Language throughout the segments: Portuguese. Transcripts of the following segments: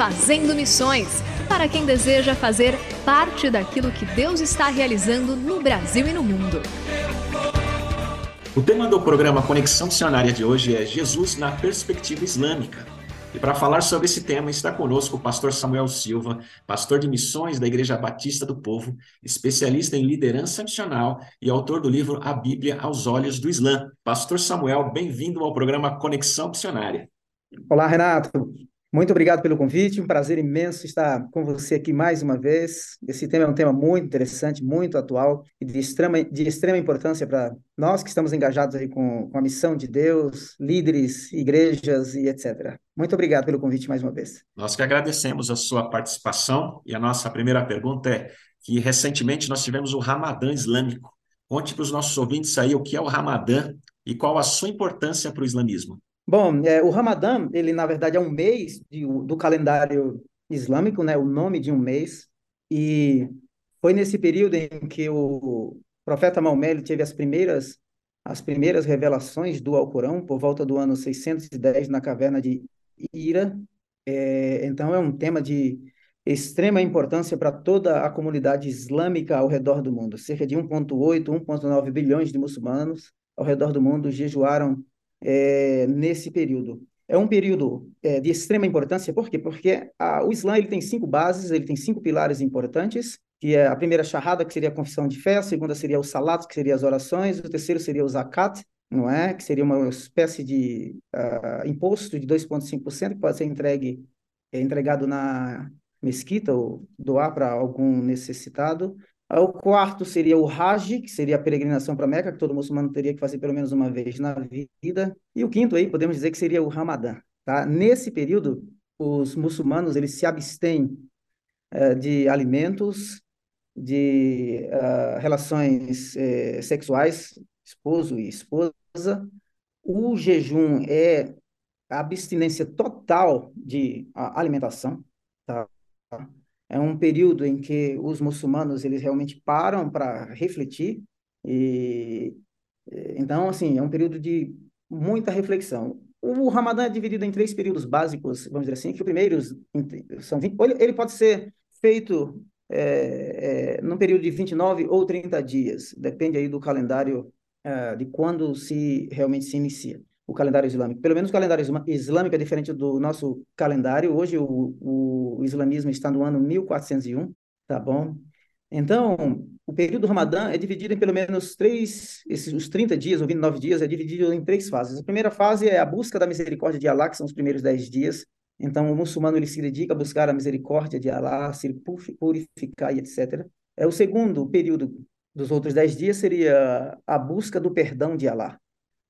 Fazendo Missões para quem deseja fazer parte daquilo que Deus está realizando no Brasil e no mundo. O tema do programa Conexão Missionária de hoje é Jesus na perspectiva islâmica. E para falar sobre esse tema está conosco o pastor Samuel Silva, pastor de missões da Igreja Batista do Povo, especialista em liderança missional e autor do livro A Bíblia aos Olhos do Islã. Pastor Samuel, bem-vindo ao programa Conexão Missionária. Olá, Renato. Muito obrigado pelo convite, um prazer imenso estar com você aqui mais uma vez. Esse tema é um tema muito interessante, muito atual e de extrema, de extrema importância para nós que estamos engajados aí com, com a missão de Deus, líderes, igrejas e etc. Muito obrigado pelo convite mais uma vez. Nós que agradecemos a sua participação e a nossa primeira pergunta é que recentemente nós tivemos o Ramadã Islâmico. Conte para os nossos ouvintes aí o que é o Ramadã e qual a sua importância para o islamismo. Bom, é, o Ramadã, ele na verdade é um mês de, do calendário islâmico, né? O nome de um mês. E foi nesse período em que o profeta Maomé teve as primeiras as primeiras revelações do Alcorão por volta do ano 610 na caverna de Ira. É, então é um tema de extrema importância para toda a comunidade islâmica ao redor do mundo. Cerca de 1,8, 1,9 bilhões de muçulmanos ao redor do mundo jejuaram é, nesse período. É um período é, de extrema importância, por quê? Porque a, o Islã ele tem cinco bases, ele tem cinco pilares importantes, que é a primeira shahada, que seria a confissão de fé, a segunda seria o salat, que seria as orações, o terceiro seria o zakat, não é? Que seria uma espécie de uh, imposto de 2,5% que pode ser entregue, é, entregado na mesquita ou doar para algum necessitado. O quarto seria o Hajj, que seria a peregrinação para Meca, que todo muçulmano teria que fazer pelo menos uma vez na vida. E o quinto aí, podemos dizer que seria o Ramadã. Tá? Nesse período, os muçulmanos eles se abstêm uh, de alimentos, de uh, relações uh, sexuais, esposo e esposa. O jejum é a abstinência total de alimentação. Tá? É um período em que os muçulmanos eles realmente param para refletir e então assim é um período de muita reflexão. O Ramadã é dividido em três períodos básicos, vamos dizer assim, que o primeiro são 20, ele pode ser feito é, é, num período de 29 ou 30 dias, depende aí do calendário é, de quando se realmente se inicia o calendário islâmico. Pelo menos o calendário islâmico é diferente do nosso calendário. Hoje o, o, islamismo está no ano 1401, tá bom? Então, o período do Ramadã é dividido em pelo menos três, esses, os 30 dias ou 29 dias, é dividido em três fases. A primeira fase é a busca da misericórdia de Allah, que são os primeiros 10 dias. Então, o muçulmano ele se dedica a buscar a misericórdia de Allah, se purificar e etc. É o segundo período dos outros 10 dias seria a busca do perdão de Allah,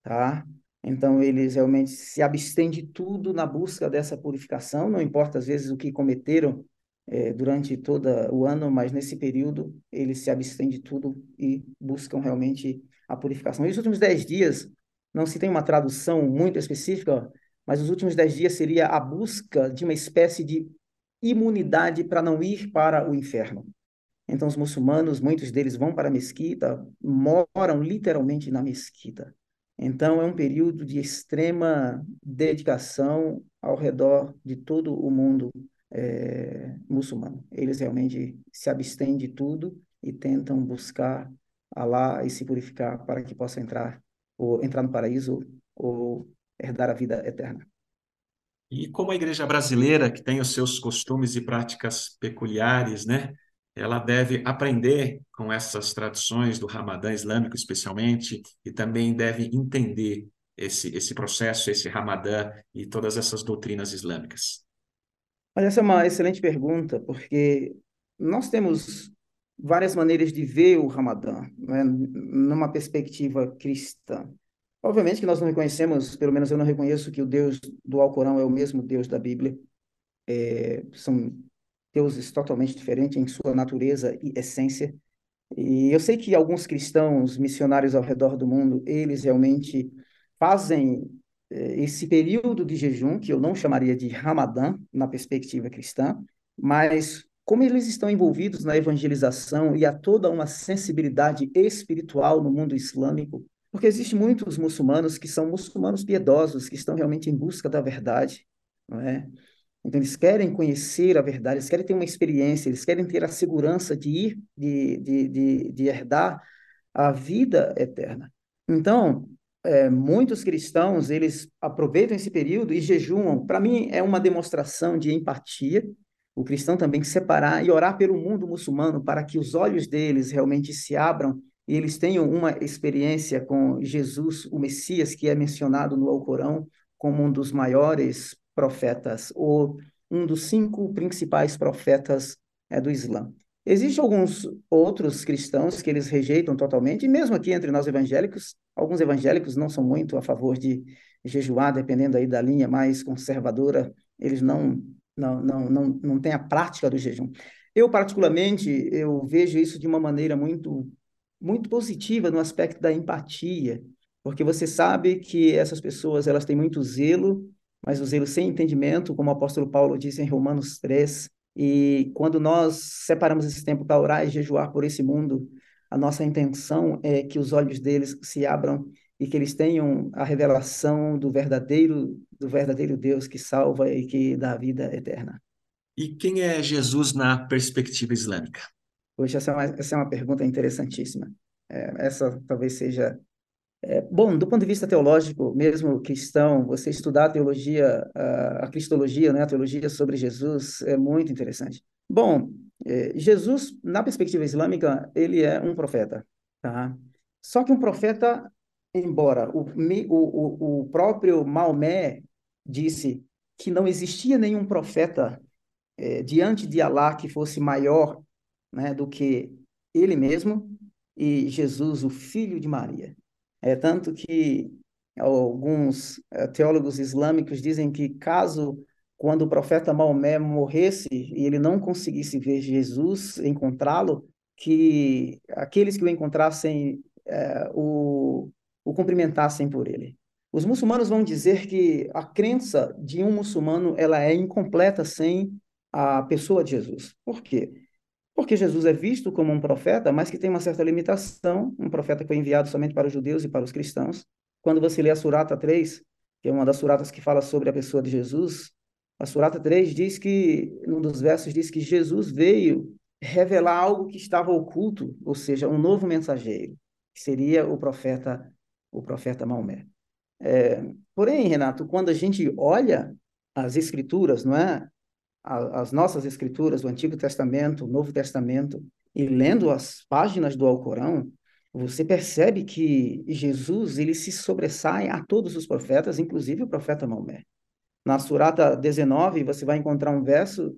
tá? Então, eles realmente se abstêm de tudo na busca dessa purificação, não importa às vezes o que cometeram é, durante todo o ano, mas nesse período eles se abstêm de tudo e buscam realmente a purificação. E os últimos dez dias, não se tem uma tradução muito específica, mas os últimos dez dias seria a busca de uma espécie de imunidade para não ir para o inferno. Então, os muçulmanos, muitos deles vão para a mesquita, moram literalmente na mesquita. Então, é um período de extrema dedicação ao redor de todo o mundo é, muçulmano. Eles realmente se abstêm de tudo e tentam buscar Allah e se purificar para que possa entrar ou entrar no paraíso ou herdar a vida eterna. E como a igreja brasileira, que tem os seus costumes e práticas peculiares, né? Ela deve aprender com essas tradições do Ramadã islâmico, especialmente, e também deve entender esse, esse processo, esse Ramadã e todas essas doutrinas islâmicas. Olha, essa é uma excelente pergunta, porque nós temos várias maneiras de ver o Ramadã, né, numa perspectiva cristã. Obviamente que nós não reconhecemos, pelo menos eu não reconheço que o Deus do Alcorão é o mesmo Deus da Bíblia. É, são deuses totalmente diferentes em sua natureza e essência. E eu sei que alguns cristãos missionários ao redor do mundo, eles realmente fazem é, esse período de jejum, que eu não chamaria de Ramadã na perspectiva cristã, mas como eles estão envolvidos na evangelização e há toda uma sensibilidade espiritual no mundo islâmico, porque existem muitos muçulmanos que são muçulmanos piedosos, que estão realmente em busca da verdade, não é? Então, eles querem conhecer a verdade, eles querem ter uma experiência, eles querem ter a segurança de ir, de, de, de, de herdar a vida eterna. Então, é, muitos cristãos, eles aproveitam esse período e jejuam. Para mim, é uma demonstração de empatia. O cristão também separar e orar pelo mundo muçulmano para que os olhos deles realmente se abram e eles tenham uma experiência com Jesus, o Messias, que é mencionado no Alcorão como um dos maiores profetas, ou um dos cinco principais profetas é, do Islã. Existem alguns outros cristãos que eles rejeitam totalmente, e mesmo aqui entre nós evangélicos, alguns evangélicos não são muito a favor de jejuar, dependendo aí da linha mais conservadora, eles não não não não, não têm a prática do jejum. Eu particularmente eu vejo isso de uma maneira muito muito positiva no aspecto da empatia, porque você sabe que essas pessoas elas têm muito zelo, mas o zelo sem entendimento, como o apóstolo Paulo disse em Romanos 3, e quando nós separamos esse tempo para orar e jejuar por esse mundo, a nossa intenção é que os olhos deles se abram e que eles tenham a revelação do verdadeiro do verdadeiro Deus que salva e que dá vida eterna. E quem é Jesus na perspectiva islâmica? Poxa, essa é uma, essa é uma pergunta interessantíssima. É, essa talvez seja. É, bom, do ponto de vista teológico, mesmo cristão, você estudar a teologia, a, a cristologia, né, a teologia sobre Jesus, é muito interessante. Bom, é, Jesus, na perspectiva islâmica, ele é um profeta, tá? Só que um profeta, embora o, o, o próprio Maomé disse que não existia nenhum profeta é, diante de Alá que fosse maior né, do que ele mesmo e Jesus, o filho de Maria. É tanto que alguns é, teólogos islâmicos dizem que caso quando o profeta Maomé morresse e ele não conseguisse ver Jesus, encontrá-lo, que aqueles que o encontrassem é, o, o cumprimentassem por ele. Os muçulmanos vão dizer que a crença de um muçulmano ela é incompleta sem a pessoa de Jesus. Por quê? Porque Jesus é visto como um profeta, mas que tem uma certa limitação, um profeta que foi enviado somente para os judeus e para os cristãos. Quando você lê a Surata 3, que é uma das suratas que fala sobre a pessoa de Jesus, a Surata 3 diz que, num dos versos, diz que Jesus veio revelar algo que estava oculto, ou seja, um novo mensageiro, que seria o profeta, o profeta Maomé. É, porém, Renato, quando a gente olha as escrituras, não é? As nossas escrituras, o Antigo Testamento, o Novo Testamento, e lendo as páginas do Alcorão, você percebe que Jesus ele se sobressai a todos os profetas, inclusive o profeta Maomé. Na Surata 19, você vai encontrar um verso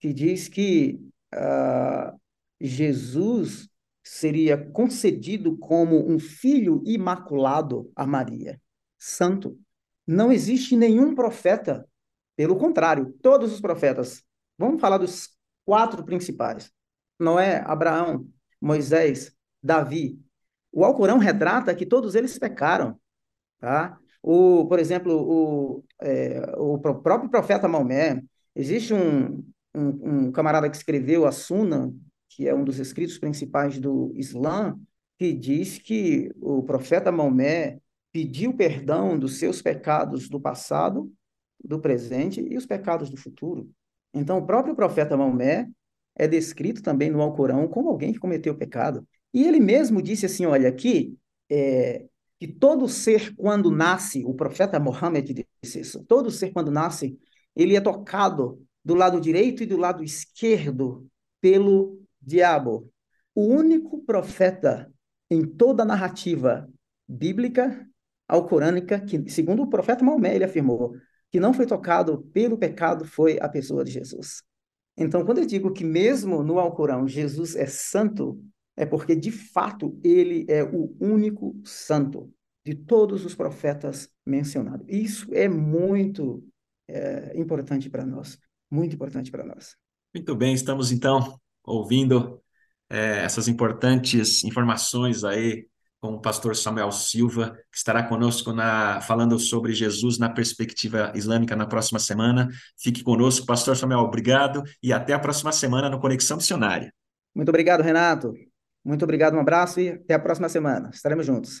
que diz que uh, Jesus seria concedido como um filho imaculado a Maria, santo. Não existe nenhum profeta pelo contrário, todos os profetas. Vamos falar dos quatro principais: Noé, Abraão, Moisés, Davi. O Alcorão retrata que todos eles pecaram. Tá? O, por exemplo, o, é, o próprio profeta Maomé, existe um, um, um camarada que escreveu a Sunna, que é um dos escritos principais do Islã, que diz que o profeta Maomé pediu perdão dos seus pecados do passado, do presente e os pecados do futuro. Então, o próprio profeta Maomé é descrito também no Alcorão como alguém que cometeu pecado. E ele mesmo disse assim: olha, aqui, é, que todo ser, quando nasce, o profeta Mohammed disse isso, todo ser, quando nasce, ele é tocado do lado direito e do lado esquerdo pelo diabo. O único profeta em toda a narrativa bíblica alcorânica, que, segundo o profeta Maomé, ele afirmou, que não foi tocado pelo pecado foi a pessoa de Jesus. Então, quando eu digo que mesmo no Alcorão Jesus é santo, é porque de fato ele é o único santo de todos os profetas mencionados. Isso é muito é, importante para nós, muito importante para nós. Muito bem, estamos então ouvindo é, essas importantes informações aí com o pastor Samuel Silva, que estará conosco na, falando sobre Jesus na perspectiva islâmica na próxima semana. Fique conosco, pastor Samuel, obrigado e até a próxima semana no Conexão Missionária. Muito obrigado, Renato. Muito obrigado, um abraço e até a próxima semana. Estaremos juntos.